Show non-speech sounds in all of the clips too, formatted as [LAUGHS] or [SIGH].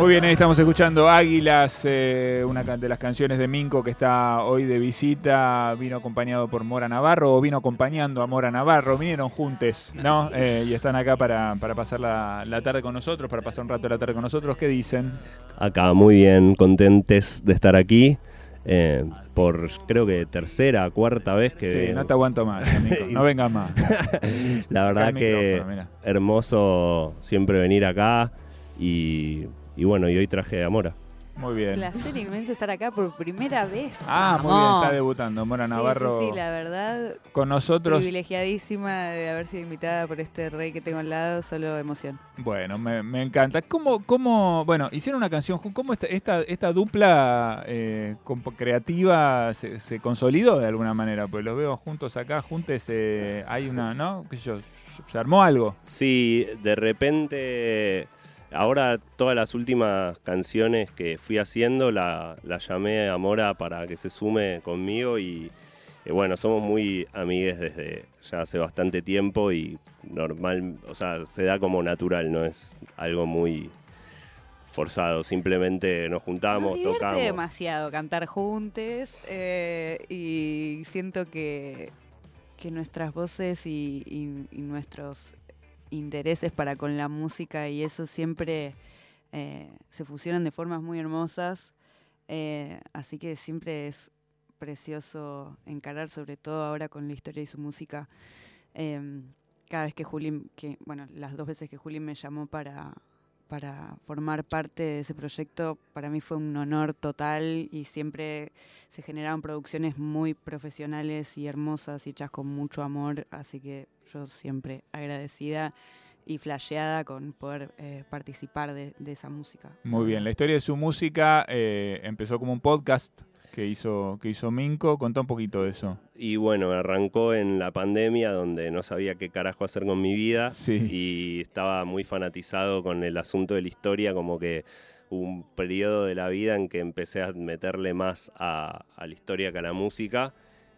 Muy bien, ahí estamos escuchando Águilas, eh, una de las canciones de Minco que está hoy de visita. Vino acompañado por Mora Navarro o vino acompañando a Mora Navarro. Vinieron juntos, ¿no? Eh, y están acá para, pasar la, tarde con nosotros, para pasar un rato la tarde con nosotros. ¿Qué dicen? Acá, muy bien, contentes de estar aquí. Eh, por creo que tercera, cuarta vez que... Sí, no te aguanto más, amigo. no [LAUGHS] vengas más. la verdad que hermoso siempre venir acá y y bueno, y hoy traje a Mora. Muy bien. Placer inmenso estar acá por primera vez. Ah, muy bien, está debutando Mora Navarro. Sí, sí, la verdad. Con nosotros. Privilegiadísima de haber sido invitada por este rey que tengo al lado, solo emoción. Bueno, me, encanta. ¿Cómo, ¿Cómo, bueno, hicieron una canción, cómo esta, esta, esta dupla eh, creativa se, consolidó de alguna manera? Pues los veo juntos acá, juntos, eh, hay una, ¿no? ¿Qué sé yo? ¿Se armó algo? Sí, de repente Ahora todas las últimas canciones que fui haciendo la, llamé a Mora para que se sume conmigo y eh, bueno, somos muy amigues desde ya hace bastante tiempo y normal, o sea, se da como natural, no es algo muy forzado, simplemente nos juntamos, nos tocamos. demasiado cantar juntos eh, y siento que, que nuestras voces y nuestros intereses para con la música y eso siempre eh, se fusionan de formas muy hermosas. Eh, así que siempre es precioso encarar, sobre todo ahora con la historia y su música. Em, cada vez que Juli, que, bueno, las dos veces que Juli me llamó para, para formar parte de ese proyecto, para mí fue un honor total y siempre se generaron producciones muy profesionales y hermosas y hechas con mucho amor, así que yo siempre agradecida y flasheada con poder eh, participar de, esa música. Muy bien, la historia de su música eh, empezó como un podcast que hizo, que hizo Minco. Contá un poquito de eso. Y bueno, arrancó en la pandemia donde no sabía qué carajo hacer con mi vida y estaba muy fanatizado con el asunto de la historia, como que un periodo de la vida en que empecé a meterle más a, la historia que a la música,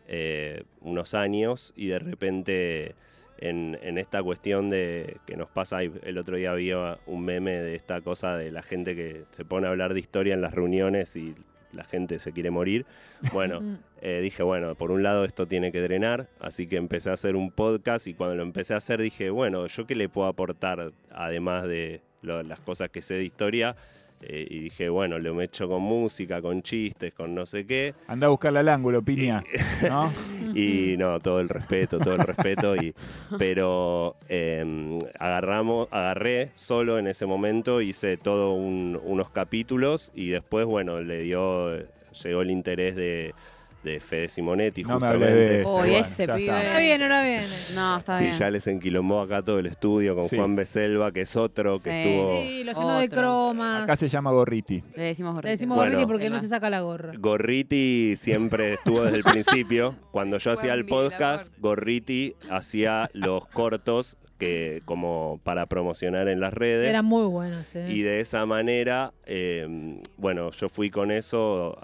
eh, unos años, y de repente... En, en, esta cuestión de que nos pasa, el otro día había un meme de esta cosa de la gente que se pone a hablar de historia en las reuniones y la gente se quiere morir. Bueno, [LAUGHS] eh, dije, bueno, por un lado esto tiene que drenar, así que empecé a hacer un podcast y cuando lo empecé a hacer dije, bueno, ¿yo qué le puedo aportar además de las cosas que sé de historia? Eh, y dije, bueno, lo he hecho con música, con chistes, con no sé qué. Anda a buscarle al ángulo, piña. ¿no? [LAUGHS] y no, todo el respeto, todo el respeto. Y, pero em, agarramos, agarré solo en ese momento, hice todos unos capítulos y después, bueno, le dio, llegó el interés de de Fede Simonetti, no justamente. Me ese pibe. Está bien, ahora bien. No, está sí, bien. ya les enquilombó acá todo el estudio con Juan Beselva, que es otro que estuvo. Sí, lo lleno de cromas. Acá se llama Gorriti. Le decimos Gorriti. Le decimos Gorriti porque no se saca la gorra. Gorriti siempre [LAUGHS] estuvo desde el principio. Cuando yo hacía el podcast, Gorriti hacía los cortos que como para promocionar en las redes. Era muy bueno, sí. Y de esa manera, em, bueno, yo fui con eso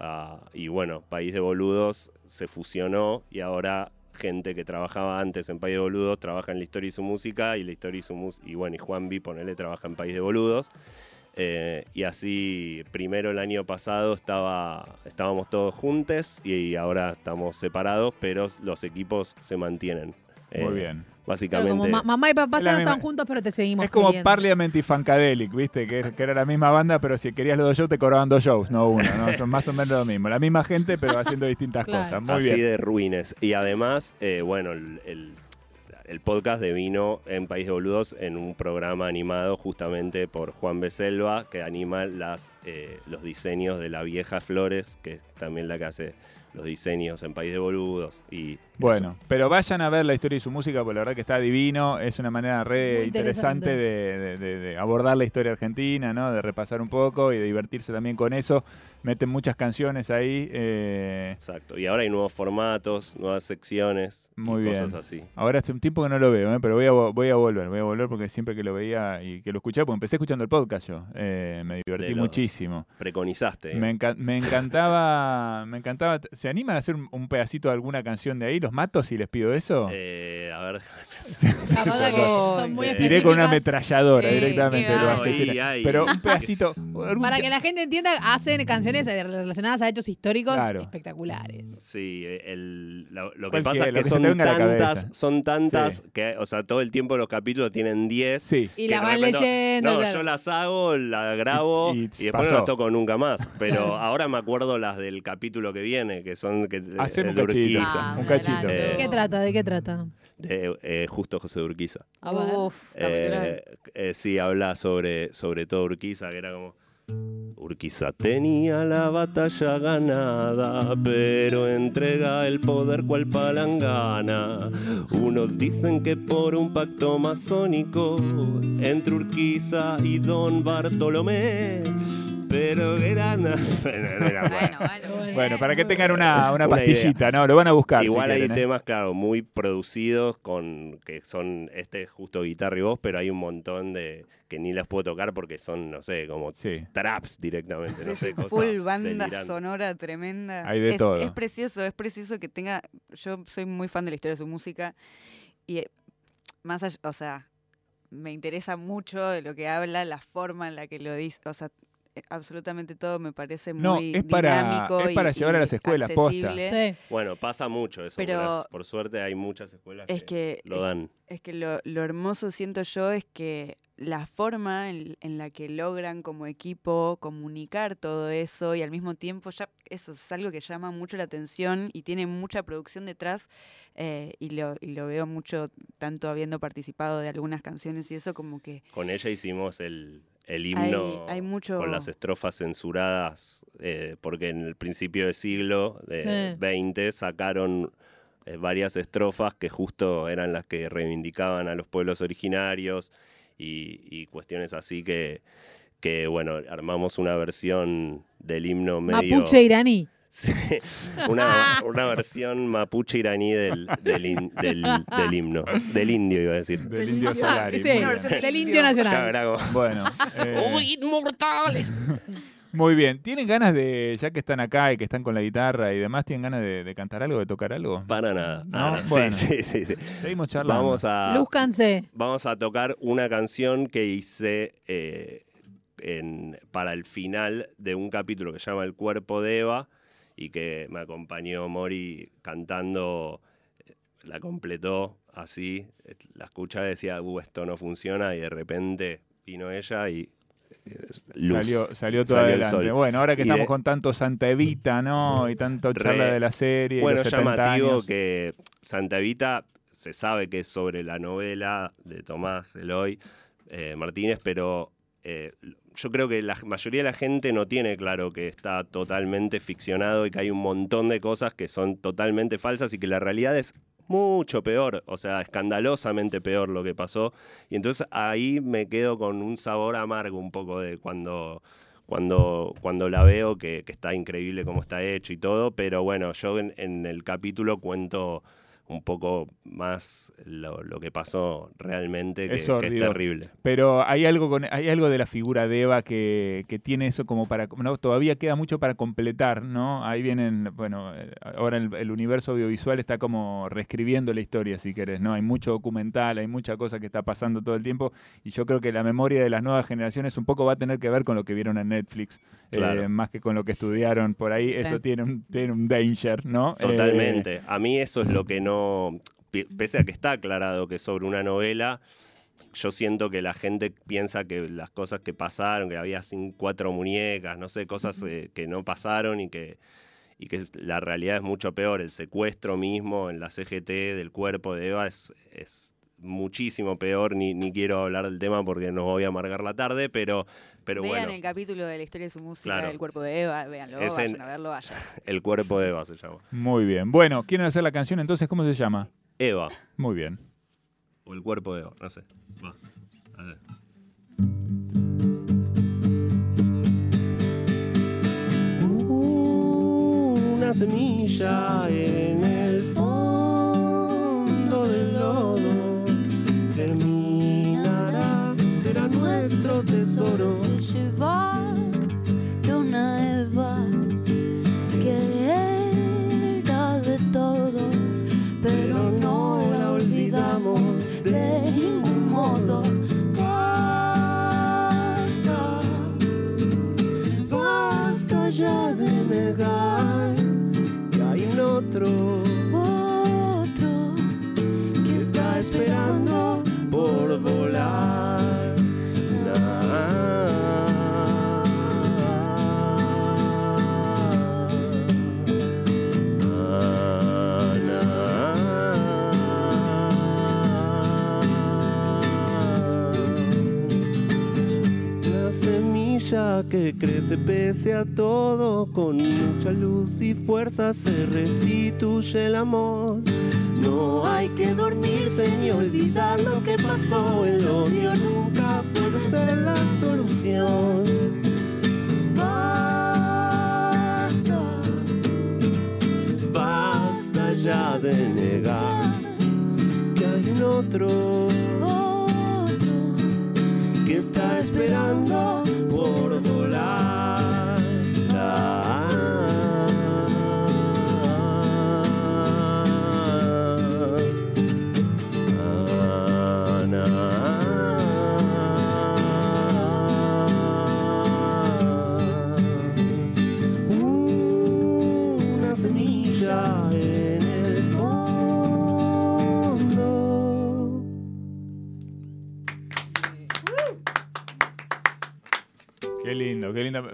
y bueno, País de Boludos se fusionó y ahora gente que trabajaba antes en País de Boludos trabaja en la historia y su música y la historia y su música, y bueno, y Juan B, ponele, trabaja en País de Boludos. Eh, y así, primero el año pasado estaba, estábamos todos juntos y ahora estamos separados, pero los equipos se mantienen. Muy eh, bien básicamente. mamá y papá ya no están juntos, pero te seguimos. Es como Parliament y Funkadelic, ¿viste? Que, era la misma banda, pero si querías los dos shows, te cobraban dos shows, no uno. ¿no? Son más o menos lo mismo. La misma gente, pero haciendo distintas cosas. Muy Así de ruines. Y además, eh, bueno, el, el, podcast de vino en País de Boludos en un programa animado justamente por Juan Beselva, que anima las, eh, los diseños de la vieja Flores, que es también la que hace los diseños en País de Boludos. y Bueno, pero vayan a ver la historia y su música, porque la verdad que está divino, es una manera re interesante, de, abordar la historia argentina, ¿no? de repasar un poco y de divertirse también con eso. Meten muchas canciones ahí. Eh, Exacto, y ahora hay nuevos formatos, nuevas secciones, Muy y cosas así. Ahora hace un tiempo que no lo veo, ¿eh? pero voy a, voy a volver, voy a volver porque siempre que lo veía y que lo escuchaba, porque empecé escuchando el podcast yo, eh, me divertí muchísimo. Preconizaste. Me, me encantaba, [LAUGHS] me encantaba ¿Se animan a hacer un, pedacito de alguna canción de ahí? ¿Los mato si les pido eso? Eh, a ver, [LAUGHS] son muy Tiré con una ametralladora directamente. Pero un [LAUGHS] pedacito. Para que la gente entienda, hacen canciones relacionadas a hechos históricos espectaculares. Sí, lo, que pasa es que, son tantas, son tantas que, o sea, todo el tiempo los capítulos tienen 10. Sí. Y las van leyendo. No, yo las hago, las grabo y, después no las toco nunca más. Pero [LAUGHS] ahora me acuerdo las del capítulo que viene, que son que, Hacer un cachito. un cachito. ¿De qué trata? ¿De qué trata? De eh, justo José de Urquiza. Uf, eh, eh, sí, habla sobre, sobre todo Urquiza, que era como... Urquiza tenía la batalla ganada, pero entrega el poder cual palangana. Unos dicen que por un pacto masónico entre Urquiza y don Bartolomé pero era [LAUGHS] bueno, bueno, para que tengan una, una, pastillita, ¿no? Lo van a buscar. Igual hay ¿eh? temas, claro, muy producidos con que son este justo guitarra y voz, pero hay un montón de que ni las puedo tocar porque son, no sé, como traps directamente, no sé, cosas. Full banda sonora tremenda. Hay de es, todo. Es precioso, es precioso que tenga. Yo soy muy fan de la historia de su música y eh, más allá, o sea, me interesa mucho de lo que habla, la forma en la que lo dice, o sea, absolutamente todo me parece muy es para, dinámico es para llevar a las escuelas posta. Bueno, pasa mucho eso. Pero por suerte hay muchas escuelas que, lo dan. Es que lo, hermoso siento yo es que la forma en, la que logran como equipo comunicar todo eso y al mismo tiempo ya eso es algo que llama mucho la atención y tiene mucha producción detrás eh, y, lo, y lo veo mucho tanto habiendo participado de algunas canciones y eso como que... Con ella hicimos el, el himno con las estrofas censuradas, eh, porque en el principio del siglo de 20 sacaron eh, varias estrofas que justo eran las que reivindicaban a los pueblos originarios y, cuestiones así que, que, bueno, armamos una versión del himno medio... Mapuche iraní. Sí, una, una, versión mapuche iraní del, del, del, himno. Del indio, iba a decir. Del indio Solari. Sí, del indio nacional. Bueno. Eh, [LAUGHS] ¡Inmortales! [LAUGHS] Muy bien. ¿Tienen ganas de, ya que están acá y que están con la guitarra y demás, ¿tienen ganas de, cantar algo, de tocar algo? Para nada. ¿No? Bueno, sí, sí, sí, Seguimos charlando. Vamos a, Lúzcanse. Vamos a tocar una canción que hice eh, en, para el final de un capítulo que se llama El cuerpo de Eva y que me acompañó Mori cantando, la completó así, la escuchaba y decía, uh, esto no funciona y de repente vino ella y eh, Salió, salió todo adelante. Bueno, ahora que estamos con tanto Santa Evita, ¿no? Y tanto charla de la serie. Bueno, los llamativo que Santa Evita se sabe que es sobre la novela de Tomás Eloy eh, Martínez, pero eh, yo creo que la mayoría de la gente no tiene claro que está totalmente ficcionado y que hay un montón de cosas que son totalmente falsas y que la realidad es mucho peor, o sea, escandalosamente peor lo que pasó. Y entonces ahí me quedo con un sabor amargo un poco de cuando, cuando, cuando la veo, que, está increíble cómo está hecho y todo, pero bueno, yo en el capítulo cuento un poco más lo, que pasó realmente, que es, terrible. Pero hay algo con, hay algo de la figura de Eva que, tiene eso como para, no, todavía queda mucho para completar, ¿no? Ahí vienen, bueno, ahora el, universo audiovisual está como reescribiendo la historia, si querés, ¿no? Hay mucho documental, hay mucha cosa que está pasando todo el tiempo y yo creo que la memoria de las nuevas generaciones un poco va a tener que ver con lo que vieron en Netflix, eh, más que con lo que estudiaron por ahí, eso tiene un, tiene un danger, ¿no? Totalmente. Eh, a mí eso es lo que no pese a que está aclarado que es sobre una novela, yo siento que la gente piensa que las cosas que pasaron, que había cuatro muñecas, no sé, cosas eh, que no pasaron y que, y que la realidad es mucho peor. El secuestro mismo en la CGT del cuerpo de Eva es, es muchísimo peor, ni, ni quiero hablar del tema porque nos voy a amargar la tarde, pero, pero Vean bueno. el capítulo de la historia de su música, El cuerpo de Eva, véanlo, vayan a verlo, vayan. [LAUGHS] El cuerpo de Eva se llama. Muy bien. Bueno, ¿quieren hacer la canción entonces? ¿Cómo se llama? Eva. Muy bien. O el cuerpo de Eva, no sé. Va. A ver. Una semilla en nuestro tesoro. Se que crece pese a todo, con mucha luz y fuerza se restituye el amor. No hay que dormirse ni olvidar lo que pasó, el odio nunca puede ser la solución. Basta, basta ya de negar que hay un otro que está esperando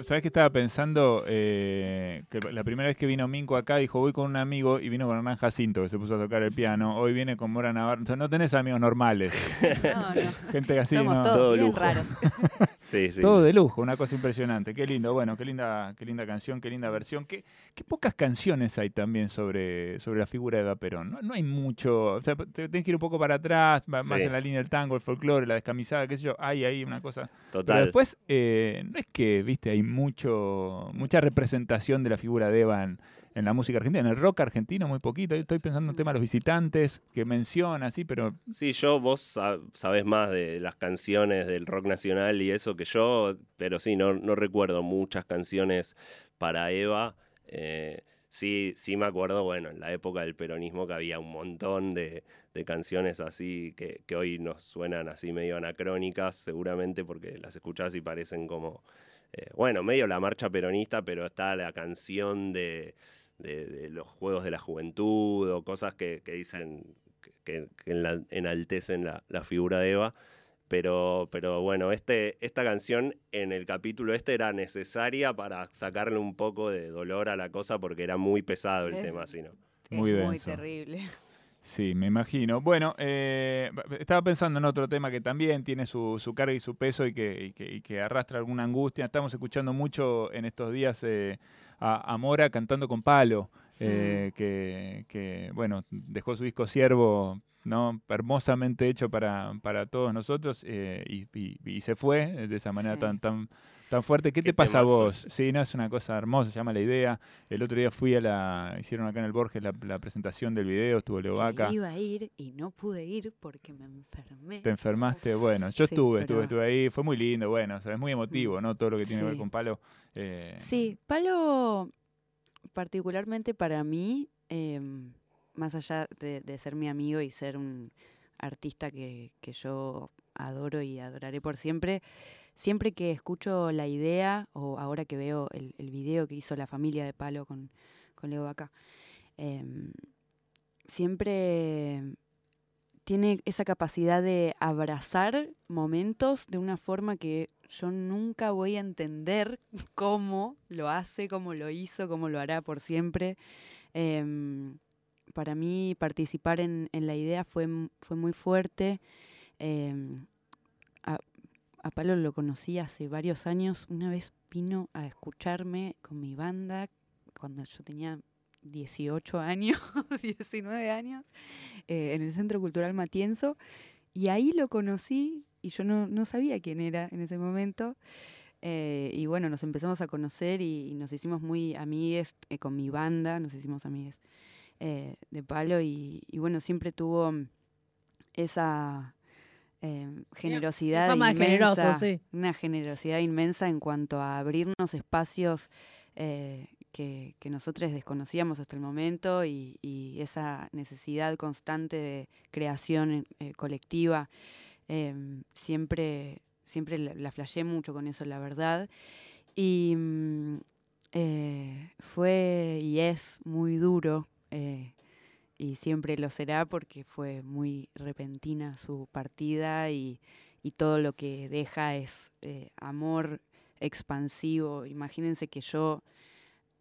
¿Sabes qué estaba pensando? Eh, que la primera vez que vino Minco acá dijo, voy con un amigo y vino con Hernán Jacinto, que se puso a tocar el piano. Hoy viene con Mora Navarro. O sea, no tenés amigos normales. [LAUGHS] No, no. Gente así, Somos ¿no? todos Todo bien lujo. raros. [LAUGHS] Sí, sí. Todo de lujo, una cosa impresionante. Qué lindo, bueno, qué linda, qué linda canción, qué linda versión. Qué, qué pocas canciones hay también sobre, sobre la figura de Eva Perón. No, no hay mucho. O sea, te- tenés que ir un poco para atrás, más Sí. en la línea del tango, el folclore, la descamisada, qué sé yo. Hay ahí una cosa. Pero Total. después, eh, no es que, viste, hay mucho, mucha representación de la figura de Eva en, la música argentina, en el rock argentino muy poquito. Yo estoy pensando en el tema de los visitantes, que menciona, sí, pero Sí, yo, vos sa- sabés más de las canciones del rock nacional y eso que yo, pero sí, no, recuerdo muchas canciones para Eva. Eh, sí, sí me acuerdo, bueno, en la época del peronismo que había un montón de, canciones así que, que hoy nos suenan así medio anacrónicas, seguramente porque las escuchás y parecen como, eh, bueno, medio la marcha peronista, pero está la canción de, de- de los Juegos de la Juventud o cosas que, que dicen que, que enla- enaltecen la, la figura de Eva. Pero, pero bueno, este, esta canción en el capítulo este era necesaria para sacarle un poco de dolor a la cosa porque era muy pesado el Es- tema, si no. Muy muy terrible. Sí, me imagino. Bueno, eh, estaba pensando en otro tema que también tiene su, su carga y su peso y que, que arrastra alguna angustia. Estamos escuchando mucho en estos días eh, a, a Mora cantando con palo, eh, que, que, bueno, dejó su disco Siervo, ¿no? hermosamente hecho para, para todos nosotros eh, y, y- y se fue de esa manera Sí. tan, tan, tan fuerte. ¿Qué, Qué te pasa a vos? Sí, no, es una cosa hermosa, se llama La Idea. El otro día fui a la, hicieron acá en el Borges la, la presentación del video, estuvo Leo Vaca. Iba a ir y no pude ir porque me enfermé. Te enfermaste, bueno, yo Sí, estuve, pero- estuve, estuve ahí, fue muy lindo, bueno, o sea, es muy emotivo, ¿no? Todo lo que tiene que ver Sí. con Palo. eh, Sí, Palo, particularmente para mí, em, más allá de, ser mi amigo y ser un artista que, yo adoro y adoraré por siempre, siempre que escucho la idea, o ahora que veo el, el video que hizo la familia de Palo con, con Leo Vaca, em, siempre tiene esa capacidad de abrazar momentos de una forma que yo nunca voy a entender [LAUGHS] cómo lo hace, cómo lo hizo, cómo lo hará por siempre. Em, para mí participar en, en la idea fue, fue muy fuerte. Em, a, a Palo lo conocí hace varios años. Una vez vino a escucharme con mi banda cuando yo tenía 18 años, [LAUGHS] 19 años, eh, en el Centro Cultural Matienzo. Y ahí lo conocí y yo no, no sabía quién era en ese momento. Eh, y bueno, nos empezamos a conocer y, y nos hicimos muy amigues eh, con mi banda, nos hicimos amigues eh, de palo y, y bueno, siempre tuvo esa generosidad Fama de inmensa, generoso, sí. una generosidad inmensa en cuanto a abrirnos espacios eh, que, nosotros desconocíamos hasta el momento y, esa necesidad constante de creación eh, colectiva. em, siempre, siempre la, la mucho con eso, la verdad. Y mm, eh, fue y es muy duro eh, y siempre lo será porque fue muy repentina su partida y, todo lo que deja es eh, amor expansivo. Imagínense que yo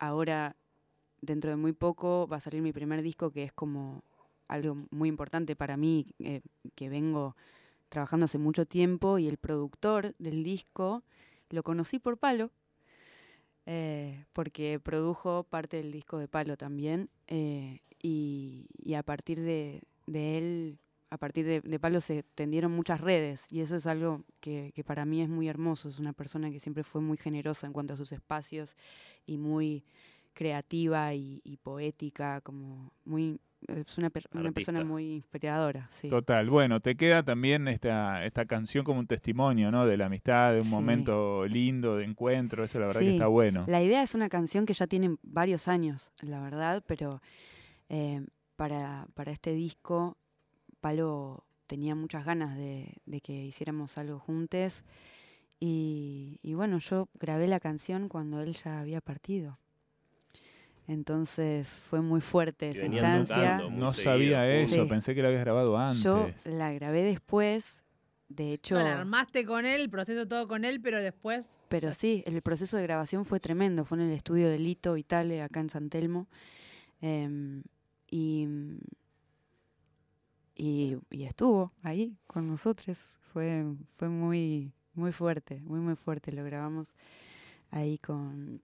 ahora, dentro de muy poco, va a salir mi primer disco que es como algo muy importante para mí, eh, que vengo trabajando hace mucho tiempo y el productor del disco lo conocí por Palo, eh, porque produjo parte del disco de Palo también eh, y, a partir de él, a partir de, de, se tendieron muchas redes y eso es algo que, que, para mí es muy hermoso, es una persona que siempre fue muy generosa en cuanto a sus espacios y muy creativa y, y poética, como muy es una, per una persona muy inspiradora. Sí. Total. Bueno, te queda también esta, esta canción como un testimonio, ¿no? De la amistad, de un sí. momento lindo, de encuentro. Eso la verdad sí. que está bueno. La idea es una canción que ya tiene varios años, la verdad, pero eh, para, para este disco, Palo tenía muchas ganas de, de que hiciéramos algo juntos. Y, y bueno, yo grabé la canción cuando él ya había partido. Entonces fue muy fuerte esa instancia. No sabía eso, sí. pensé que la habías grabado antes. Yo la grabé después, de hecho... No, la armaste con él, el proceso todo con él, pero después... Pero sí, el proceso de grabación fue tremendo, fue en el estudio de Lito Vitale, acá en San Telmo. Eh, y, y, y, estuvo ahí con nosotros, fue, fue muy, muy fuerte, muy, muy fuerte. Lo grabamos ahí con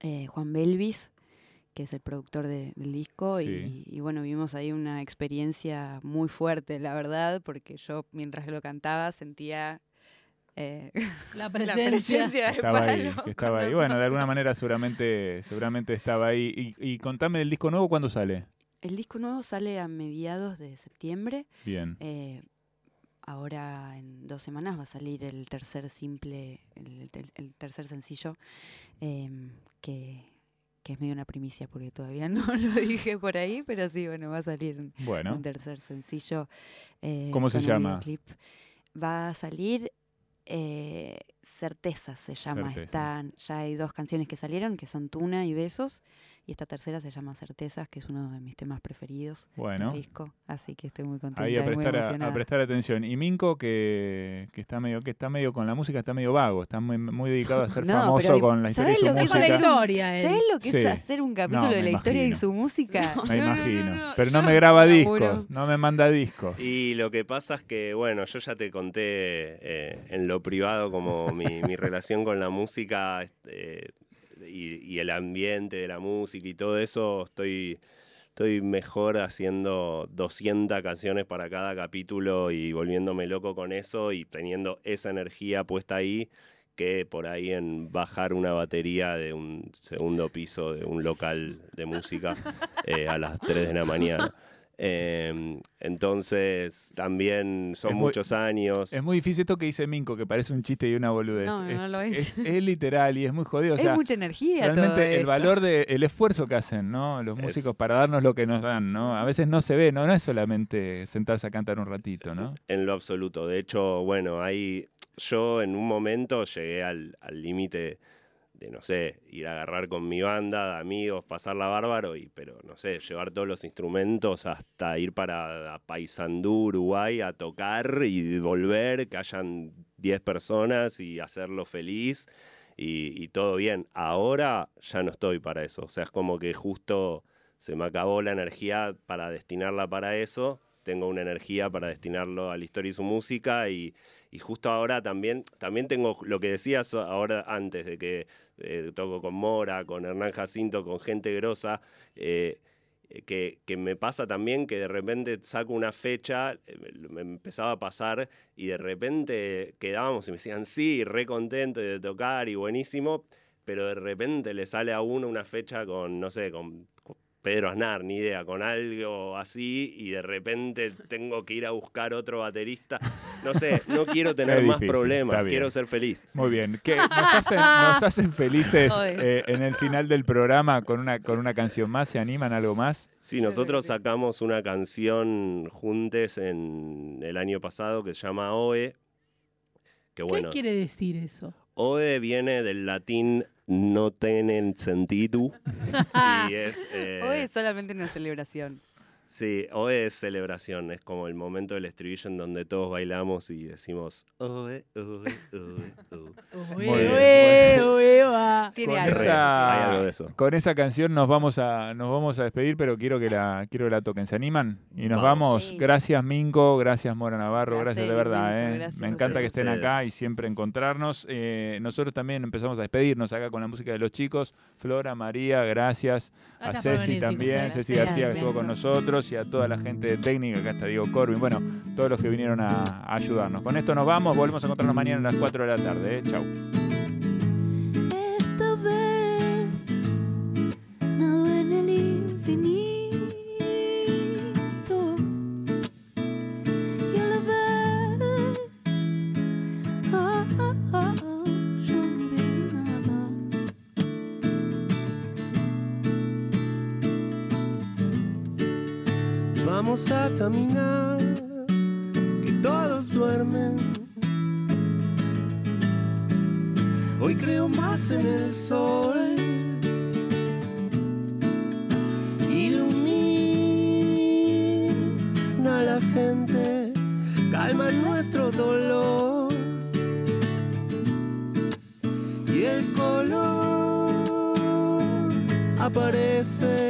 eh, Juan Belvis, que es el productor de, del disco, sí. y, y, bueno, vimos ahí una experiencia muy fuerte, la verdad, porque yo mientras lo cantaba sentía eh, [LAUGHS] la, presencia. la, presencia. de estaba ahí, estaba ahí. Bueno, de alguna manera seguramente, seguramente estaba ahí. Y, y, contame del disco nuevo, ¿cuándo sale? El disco nuevo sale a mediados de septiembre. Bien. Eh, ahora en dos semanas va a salir el tercer simple, el, el, el tercer sencillo, eh, que que es medio una primicia porque todavía [LAUGHS] no lo dije por ahí, pero sí, bueno, va a salir bueno. un tercer sencillo. Eh, ¿Cómo se llama? Clip. Va a salir eh, Certezas, se llama. Certeza. Están, ya hay dos canciones que salieron, que son Tuna y Besos. Y esta tercera se llama Certezas, que es uno de mis temas preferidos bueno. del disco. Así que estoy muy contenta. Ahí a prestar, a, a, prestar atención. Y Minco, que, que, está medio, que está medio con la música, está medio vago, está muy, muy dedicado a ser [LAUGHS] no, famoso con la historia y su música. La historia, ¿Sabes lo que sí. es hacer un capítulo no, de la imagino. historia y su música? Me imagino. Pero no me graba discos, no me manda discos. Y lo que pasa es que, bueno, yo ya te conté eh, en lo privado como mi, mi [LAUGHS] relación con la música. Eh, y, y, el ambiente de la música y todo eso, estoy, estoy mejor haciendo 200 canciones para cada capítulo y volviéndome loco con eso y teniendo esa energía puesta ahí que por ahí en bajar una batería de un segundo piso de un local de música eh, a las 3 de la mañana. Eh, entonces, también son es muchos muy, años. Es muy difícil esto que dice Minco, que parece un chiste y una boludez. No, es, no lo es. Es, es literal y es muy jodido. O sea, es mucha energía. Realmente el valor del de, esfuerzo que hacen, ¿no? Los músicos es, para darnos lo que nos dan, ¿no? A veces no se ve, ¿no? No es solamente sentarse a cantar un ratito, ¿no? En lo absoluto. De hecho, bueno, ahí yo en un momento llegué al límite de, no sé, ir a agarrar con mi banda de amigos, pasarla bárbaro, y, pero, no sé, llevar todos los instrumentos hasta ir para Paysandú, Uruguay, a tocar y volver, que hayan 10 personas y hacerlo feliz y, y, todo bien. Ahora ya no estoy para eso, o sea, es como que justo se me acabó la energía para destinarla para eso, tengo una energía para destinarlo a la historia y su música y, y justo ahora también, también tengo lo que decías ahora antes de que eh, toco con Mora, con Hernán Jacinto, con gente grosa, eh, que, que, me pasa también que de repente saco una fecha, eh, me empezaba a pasar y de repente quedábamos y me decían sí, re contento de tocar y buenísimo, pero de repente le sale a uno una fecha con, no sé, con, con Pedro Aznar, ni idea, con algo así y de repente tengo que ir a buscar otro baterista. No sé, no quiero [LAUGHS] tener más problemas, quiero ser feliz. Muy bien, que nos hacen, nos hacen felices eh, en el final del programa con una, con una canción más, ¿se animan a algo más? Sí, nosotros sacamos una canción juntes en el año pasado que se llama OE. Que, bueno, ¿Qué quiere decir eso? OE viene del latín no tienen sentido. [LAUGHS] y es, eh, Hoy es solamente una celebración. Sí, hoy es celebración, es como el momento del estribillo en donde todos bailamos y decimos oe, oe, oe, oe. Tiene algo. Esa, Hay algo de eso. Con esa canción nos vamos a nos vamos a despedir, pero quiero que la quiero que la toquen. ¿Se animan? Y nos vamos. Gracias Minco, gracias Mora Navarro, gracias, de verdad. eh. Me encanta que estén acá y siempre encontrarnos. Eh, nosotros también empezamos a despedirnos acá con la música de los chicos. Flora, María, gracias. a Ceci también, Ceci García que estuvo con nosotros y a toda la gente de técnica, acá está Diego Corbin, bueno, todos los que vinieron a, ayudarnos. Con esto nos vamos, volvemos a encontrarnos mañana a las 4 de la tarde. ¿eh? Chau. La gente, calma nuestro dolor. Y el color aparece.